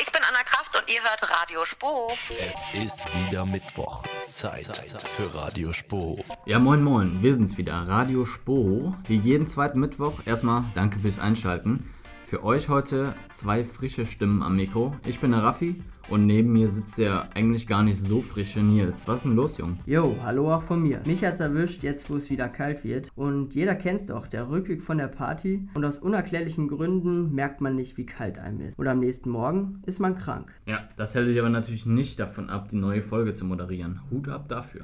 ich bin Anna Kraft und ihr hört Radio Spo. Es ist wieder Mittwoch. Zeit, Zeit für Radio Spo. Ja, moin moin, wir sind's wieder, Radio Spo. Wie jeden zweiten Mittwoch. Erstmal danke fürs Einschalten. Für euch heute zwei frische Stimmen am Mikro. Ich bin der Raffi und neben mir sitzt der eigentlich gar nicht so frische Nils. Was ist denn los, Jung? Jo, hallo auch von mir. Mich hat's erwischt, jetzt wo es wieder kalt wird. Und jeder kennt's doch, der Rückweg von der Party. Und aus unerklärlichen Gründen merkt man nicht, wie kalt einem ist. Oder am nächsten Morgen ist man krank. Ja, das hält dich aber natürlich nicht davon ab, die neue Folge zu moderieren. Hut ab dafür.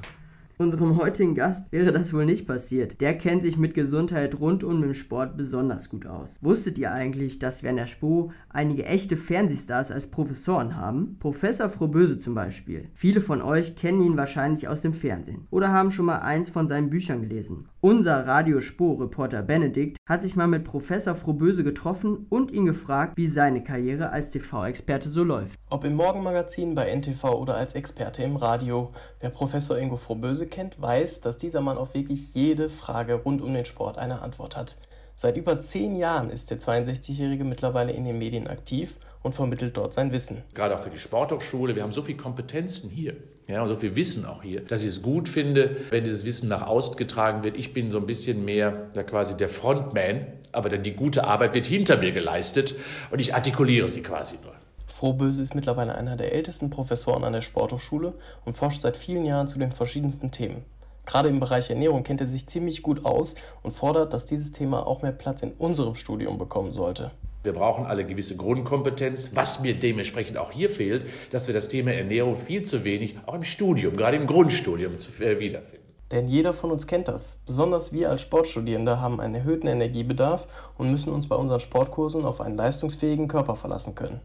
Unserem heutigen Gast wäre das wohl nicht passiert. Der kennt sich mit Gesundheit rund um den Sport besonders gut aus. Wusstet ihr eigentlich, dass wir an der SPO einige echte Fernsehstars als Professoren haben? Professor Frohböse zum Beispiel. Viele von euch kennen ihn wahrscheinlich aus dem Fernsehen oder haben schon mal eins von seinen Büchern gelesen. Unser Radio Spo-Reporter Benedikt hat sich mal mit Professor Frohböse getroffen und ihn gefragt, wie seine Karriere als TV-Experte so läuft. Ob im Morgenmagazin, bei NTV oder als Experte im Radio, wer Professor Ingo Frohböse kennt, weiß, dass dieser Mann auf wirklich jede Frage rund um den Sport eine Antwort hat. Seit über zehn Jahren ist der 62-Jährige mittlerweile in den Medien aktiv und vermittelt dort sein Wissen. Gerade auch für die Sporthochschule. Wir haben so viele Kompetenzen hier. Ja, und so viel Wissen auch hier, dass ich es gut finde, wenn dieses Wissen nach außen getragen wird. Ich bin so ein bisschen mehr ja, quasi der Frontman, aber dann die gute Arbeit wird hinter mir geleistet und ich artikuliere sie quasi nur. Frohböse ist mittlerweile einer der ältesten Professoren an der Sporthochschule und forscht seit vielen Jahren zu den verschiedensten Themen. Gerade im Bereich Ernährung kennt er sich ziemlich gut aus und fordert, dass dieses Thema auch mehr Platz in unserem Studium bekommen sollte. Wir brauchen alle gewisse Grundkompetenz, was mir dementsprechend auch hier fehlt, dass wir das Thema Ernährung viel zu wenig auch im Studium, gerade im Grundstudium äh, wiederfinden. Denn jeder von uns kennt das. Besonders wir als Sportstudierende haben einen erhöhten Energiebedarf und müssen uns bei unseren Sportkursen auf einen leistungsfähigen Körper verlassen können.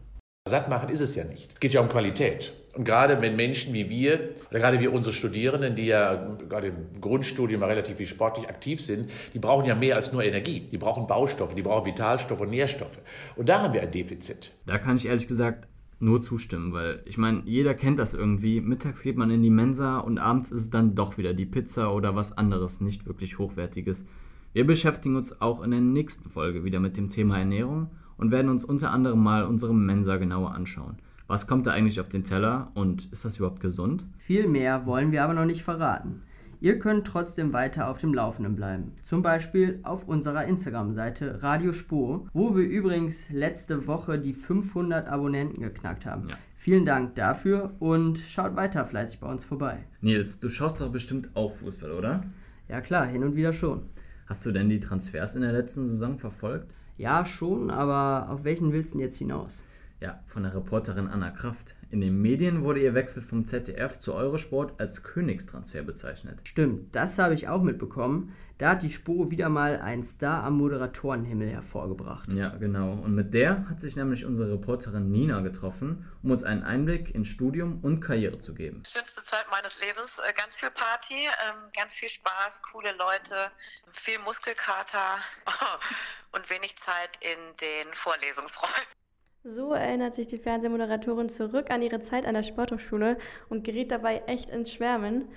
Satt machen ist es ja nicht. Es geht ja um Qualität. Und gerade wenn Menschen wie wir, gerade wir unsere Studierenden, die ja gerade im Grundstudium relativ viel sportlich aktiv sind, die brauchen ja mehr als nur Energie. Die brauchen Baustoffe, die brauchen Vitalstoffe und Nährstoffe. Und da haben wir ein Defizit. Da kann ich ehrlich gesagt nur zustimmen, weil ich meine, jeder kennt das irgendwie. Mittags geht man in die Mensa und abends ist es dann doch wieder die Pizza oder was anderes, nicht wirklich hochwertiges. Wir beschäftigen uns auch in der nächsten Folge wieder mit dem Thema Ernährung und werden uns unter anderem mal unsere Mensa genauer anschauen. Was kommt da eigentlich auf den Teller und ist das überhaupt gesund? Viel mehr wollen wir aber noch nicht verraten. Ihr könnt trotzdem weiter auf dem Laufenden bleiben. Zum Beispiel auf unserer Instagram-Seite Radio Spur, wo wir übrigens letzte Woche die 500 Abonnenten geknackt haben. Ja. Vielen Dank dafür und schaut weiter fleißig bei uns vorbei. Nils, du schaust doch bestimmt auch Fußball, oder? Ja klar, hin und wieder schon. Hast du denn die Transfers in der letzten Saison verfolgt? Ja, schon, aber auf welchen willst du denn jetzt hinaus? Ja, von der Reporterin Anna Kraft. In den Medien wurde ihr Wechsel vom ZDF zu Eurosport als Königstransfer bezeichnet. Stimmt, das habe ich auch mitbekommen. Da hat die Spur wieder mal einen Star am Moderatorenhimmel hervorgebracht. Ja, genau. Und mit der hat sich nämlich unsere Reporterin Nina getroffen, um uns einen Einblick in Studium und Karriere zu geben. Schönste Zeit meines Lebens, äh, ganz viel Party, ähm, ganz viel Spaß, coole Leute, viel Muskelkater und wenig Zeit in den Vorlesungsräumen. So erinnert sich die Fernsehmoderatorin zurück an ihre Zeit an der Sporthochschule und gerät dabei echt ins Schwärmen.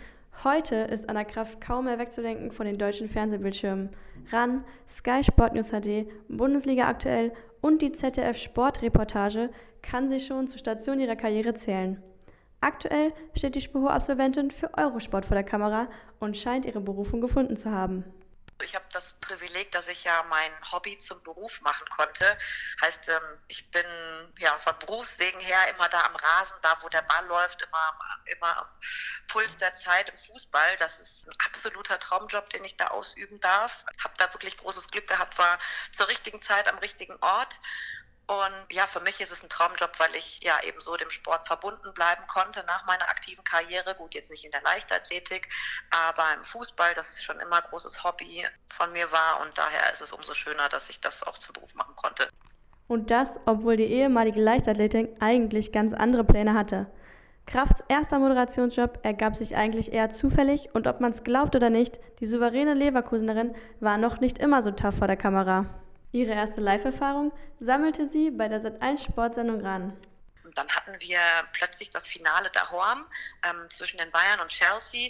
Heute ist Anna Kraft kaum mehr wegzudenken von den deutschen Fernsehbildschirmen. RAN, Sky Sport News HD, Bundesliga aktuell und die ZDF Sportreportage kann sie schon zur Station ihrer Karriere zählen. Aktuell steht die Spuro-Absolventin für Eurosport vor der Kamera und scheint ihre Berufung gefunden zu haben. Ich habe das Privileg, dass ich ja mein Hobby zum Beruf machen konnte. Heißt, ähm, ich bin ja von Berufswegen her immer da am Rasen, da wo der Ball läuft, immer, immer am Puls der Zeit im Fußball. Das ist ein absoluter Traumjob, den ich da ausüben darf. Habe da wirklich großes Glück gehabt, war zur richtigen Zeit am richtigen Ort und ja, für mich ist es ein Traumjob, weil ich ja eben so dem Sport verbunden bleiben konnte nach meiner aktiven Karriere. Gut, jetzt nicht in der Leichtathletik, aber im Fußball, das schon immer großes Hobby von mir war. Und daher ist es umso schöner, dass ich das auch zum Beruf machen konnte. Und das, obwohl die ehemalige Leichtathletin eigentlich ganz andere Pläne hatte. Krafts erster Moderationsjob ergab sich eigentlich eher zufällig und ob man es glaubt oder nicht, die souveräne Leverkusenerin war noch nicht immer so tough vor der Kamera. Ihre erste Live-Erfahrung sammelte sie bei der Sat1 Sportsendung ran. Dann hatten wir plötzlich das Finale daheim ähm, zwischen den Bayern und Chelsea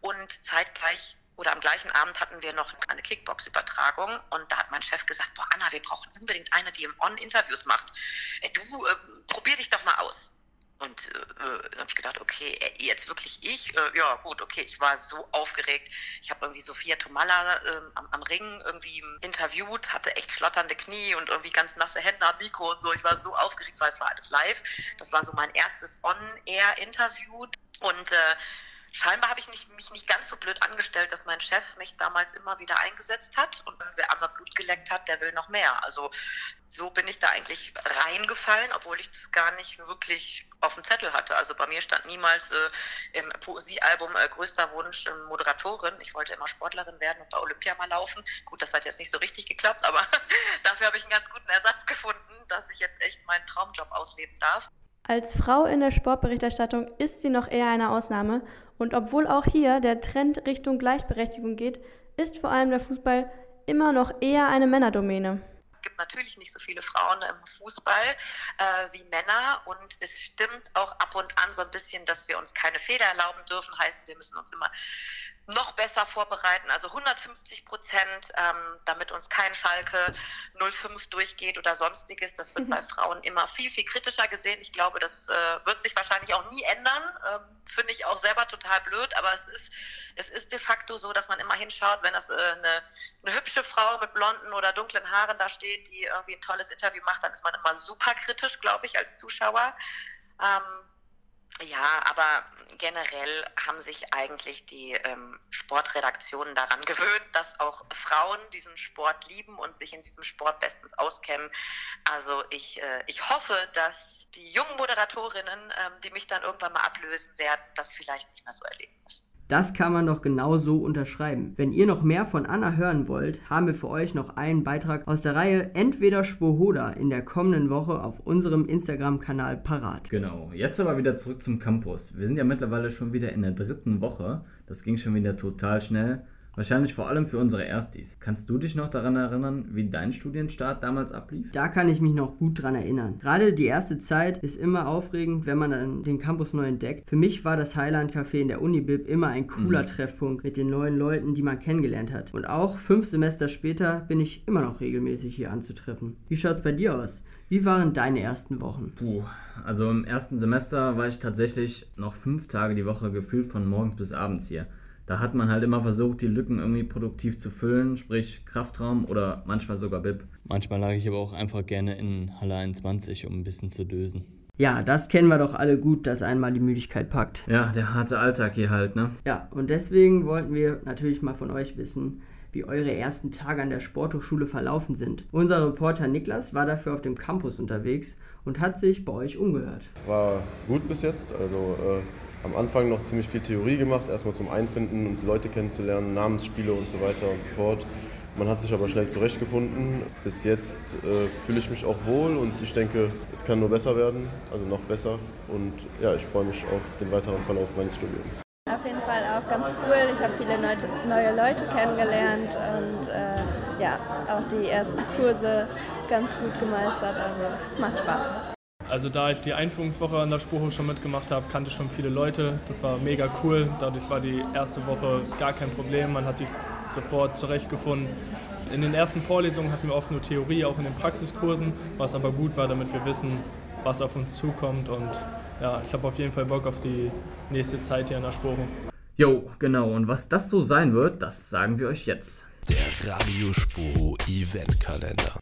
und zeitgleich oder am gleichen Abend hatten wir noch eine Kickbox-Übertragung und da hat mein Chef gesagt, boah Anna, wir brauchen unbedingt eine, die im On Interviews macht. Äh, du, äh, probier dich doch mal aus. Und äh, dann habe ich gedacht, okay, äh, jetzt wirklich ich? Äh, ja, gut, okay. Ich war so aufgeregt. Ich habe irgendwie Sophia Tomalla äh, am, am, Ring irgendwie interviewt, hatte echt schlotternde Knie und irgendwie ganz nasse Hände am Mikro und so. Ich war so aufgeregt, weil es war alles live. Das war so mein erstes On-Air-Interview. Und äh, scheinbar habe ich nicht, mich nicht ganz so blöd angestellt, dass mein Chef mich damals immer wieder eingesetzt hat. Und wer einmal Blut geleckt hat, der will noch mehr. Also so bin ich da eigentlich reingefallen, obwohl ich das gar nicht wirklich auf dem Zettel hatte. Also bei mir stand niemals äh, im Poesiealbum äh, größter Wunsch äh, Moderatorin. Ich wollte immer Sportlerin werden und bei Olympia mal laufen. Gut, das hat jetzt nicht so richtig geklappt, aber dafür habe ich einen ganz guten Ersatz gefunden, dass ich jetzt echt meinen Traumjob ausleben darf. Als Frau in der Sportberichterstattung ist sie noch eher eine Ausnahme und obwohl auch hier der Trend Richtung Gleichberechtigung geht, ist vor allem der Fußball immer noch eher eine Männerdomäne. Es gibt natürlich nicht so viele Frauen im Fußball äh, wie Männer und es stimmt auch ab und an so ein bisschen, dass wir uns keine Fehler erlauben dürfen, heißt, wir müssen uns immer noch besser vorbereiten, also 150 Prozent, ähm, damit uns kein Schalke 05 durchgeht oder sonstiges. Das wird mhm. bei Frauen immer viel, viel kritischer gesehen. Ich glaube, das äh, wird sich wahrscheinlich auch nie ändern. Ähm, Finde ich auch selber total blöd, aber es ist, es ist de facto so, dass man immer hinschaut, wenn das äh, eine, eine hübsche Frau mit blonden oder dunklen Haaren da steht, die irgendwie ein tolles Interview macht, dann ist man immer super kritisch, glaube ich, als Zuschauer. Ähm, ja, aber generell haben sich eigentlich die ähm, Sportredaktionen daran gewöhnt, dass auch Frauen diesen Sport lieben und sich in diesem Sport bestens auskennen. Also ich, äh, ich hoffe, dass die jungen Moderatorinnen, ähm, die mich dann irgendwann mal ablösen werden, das vielleicht nicht mehr so erleben müssen. Das kann man doch genau so unterschreiben. Wenn ihr noch mehr von Anna hören wollt, haben wir für euch noch einen Beitrag aus der Reihe Entweder Spohoda in der kommenden Woche auf unserem Instagram-Kanal parat. Genau, jetzt aber wieder zurück zum Campus. Wir sind ja mittlerweile schon wieder in der dritten Woche. Das ging schon wieder total schnell. Wahrscheinlich vor allem für unsere Erstis. Kannst du dich noch daran erinnern, wie dein Studienstart damals ablief? Da kann ich mich noch gut dran erinnern. Gerade die erste Zeit ist immer aufregend, wenn man dann den Campus neu entdeckt. Für mich war das Highland Café in der Unibib immer ein cooler mhm. Treffpunkt mit den neuen Leuten, die man kennengelernt hat. Und auch fünf Semester später bin ich immer noch regelmäßig hier anzutreffen. Wie schaut's bei dir aus? Wie waren deine ersten Wochen? Puh, also im ersten Semester war ich tatsächlich noch fünf Tage die Woche gefühlt von morgens bis abends hier da hat man halt immer versucht, die Lücken irgendwie produktiv zu füllen, sprich Kraftraum oder manchmal sogar BIP. Manchmal lag ich aber auch einfach gerne in Halle 21, um ein bisschen zu dösen. Ja, das kennen wir doch alle gut, dass einmal die Müdigkeit packt. Ja, der harte Alltag hier halt, ne? Ja, und deswegen wollten wir natürlich mal von euch wissen, wie eure ersten Tage an der Sporthochschule verlaufen sind. Unser Reporter Niklas war dafür auf dem Campus unterwegs und hat sich bei euch umgehört. War gut bis jetzt, also äh am Anfang noch ziemlich viel Theorie gemacht, erstmal zum Einfinden und Leute kennenzulernen, Namensspiele und so weiter und so fort. Man hat sich aber schnell zurechtgefunden. Bis jetzt äh, fühle ich mich auch wohl und ich denke, es kann nur besser werden, also noch besser. Und ja, ich freue mich auf den weiteren Verlauf meines Studiums. Fall auch ganz cool. Ich habe viele neue, neue Leute kennengelernt und äh, ja, auch die ersten Kurse ganz gut gemeistert. Also es macht Spaß. Also da ich die Einführungswoche an der Spurhochschule mitgemacht habe, kannte ich schon viele Leute. Das war mega cool. Dadurch war die erste Woche gar kein Problem. Man hat sich sofort zurechtgefunden. In den ersten Vorlesungen hatten wir oft nur Theorie, auch in den Praxiskursen, was aber gut war, damit wir wissen, was auf uns zukommt. Und ja, ich habe auf jeden Fall Bock auf die nächste Zeit hier an der Spurhochschule. Jo, genau. Und was das so sein wird, das sagen wir euch jetzt. Der Radiospuro Eventkalender.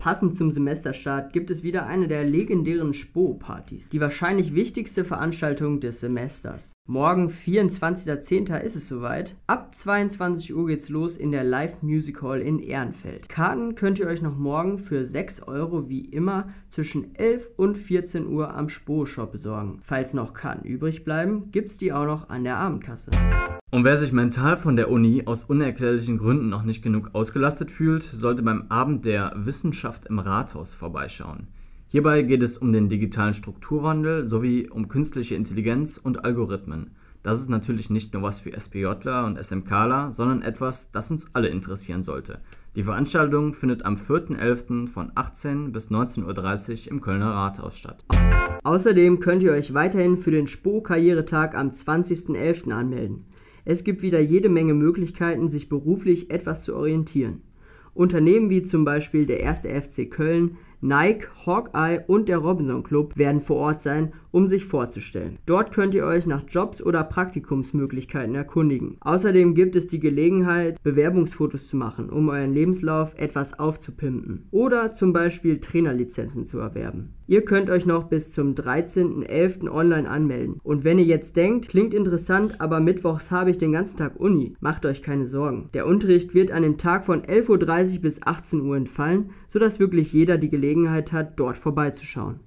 Passend zum Semesterstart gibt es wieder eine der legendären Spo-Partys, die wahrscheinlich wichtigste Veranstaltung des Semesters. Morgen, 24.10. ist es soweit. Ab 22 Uhr geht's los in der Live Music Hall in Ehrenfeld. Karten könnt ihr euch noch morgen für 6 Euro wie immer zwischen 11 und 14 Uhr am Spo-Shop besorgen. Falls noch Karten übrig bleiben, gibt's die auch noch an der Abendkasse. Und wer sich mental von der Uni aus unerklärlichen Gründen noch nicht genug ausgelastet fühlt, sollte beim Abend der Wissenschaft im Rathaus vorbeischauen. Hierbei geht es um den digitalen Strukturwandel sowie um künstliche Intelligenz und Algorithmen. Das ist natürlich nicht nur was für SPJler und SMKler, sondern etwas, das uns alle interessieren sollte. Die Veranstaltung findet am 4.11. von 18 bis 19.30 Uhr im Kölner Rathaus statt. Außerdem könnt ihr euch weiterhin für den SPO-Karrieretag am 20.11. anmelden. Es gibt wieder jede Menge Möglichkeiten, sich beruflich etwas zu orientieren. Unternehmen wie zum Beispiel der 1. FC Köln, Nike, Hawkeye und der Robinson Club werden vor Ort sein, um sich vorzustellen. Dort könnt ihr euch nach Jobs oder Praktikumsmöglichkeiten erkundigen. Außerdem gibt es die Gelegenheit, Bewerbungsfotos zu machen, um euren Lebenslauf etwas aufzupimpen oder zum Beispiel Trainerlizenzen zu erwerben. Ihr könnt euch noch bis zum 13.11. online anmelden. Und wenn ihr jetzt denkt, klingt interessant, aber mittwochs habe ich den ganzen Tag Uni, macht euch keine Sorgen. Der Unterricht wird an dem Tag von 11.30 Uhr bis 18 Uhr entfallen, sodass wirklich jeder die Gelegenheit hat, dort vorbeizuschauen.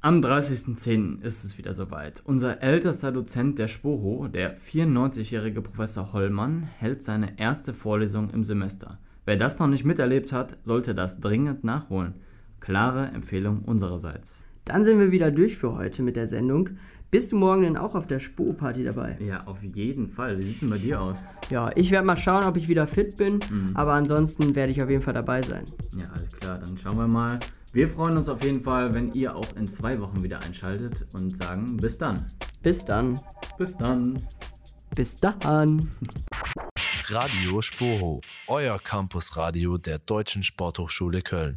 Am 30.10. ist es wieder soweit. Unser ältester Dozent der Sporo, der 94-jährige Professor Hollmann, hält seine erste Vorlesung im Semester. Wer das noch nicht miterlebt hat, sollte das dringend nachholen. Klare Empfehlung unsererseits. Dann sind wir wieder durch für heute mit der Sendung. Bist du morgen denn auch auf der Sporo-Party dabei? Ja, auf jeden Fall. Wie sieht es denn bei dir aus? Ja, ich werde mal schauen, ob ich wieder fit bin, Mhm. aber ansonsten werde ich auf jeden Fall dabei sein. Ja, alles klar, dann schauen wir mal. Wir freuen uns auf jeden Fall, wenn ihr auch in zwei Wochen wieder einschaltet und sagen bis dann. Bis dann. Bis dann. Bis dann. Radio Spoho, euer Campusradio der Deutschen Sporthochschule Köln.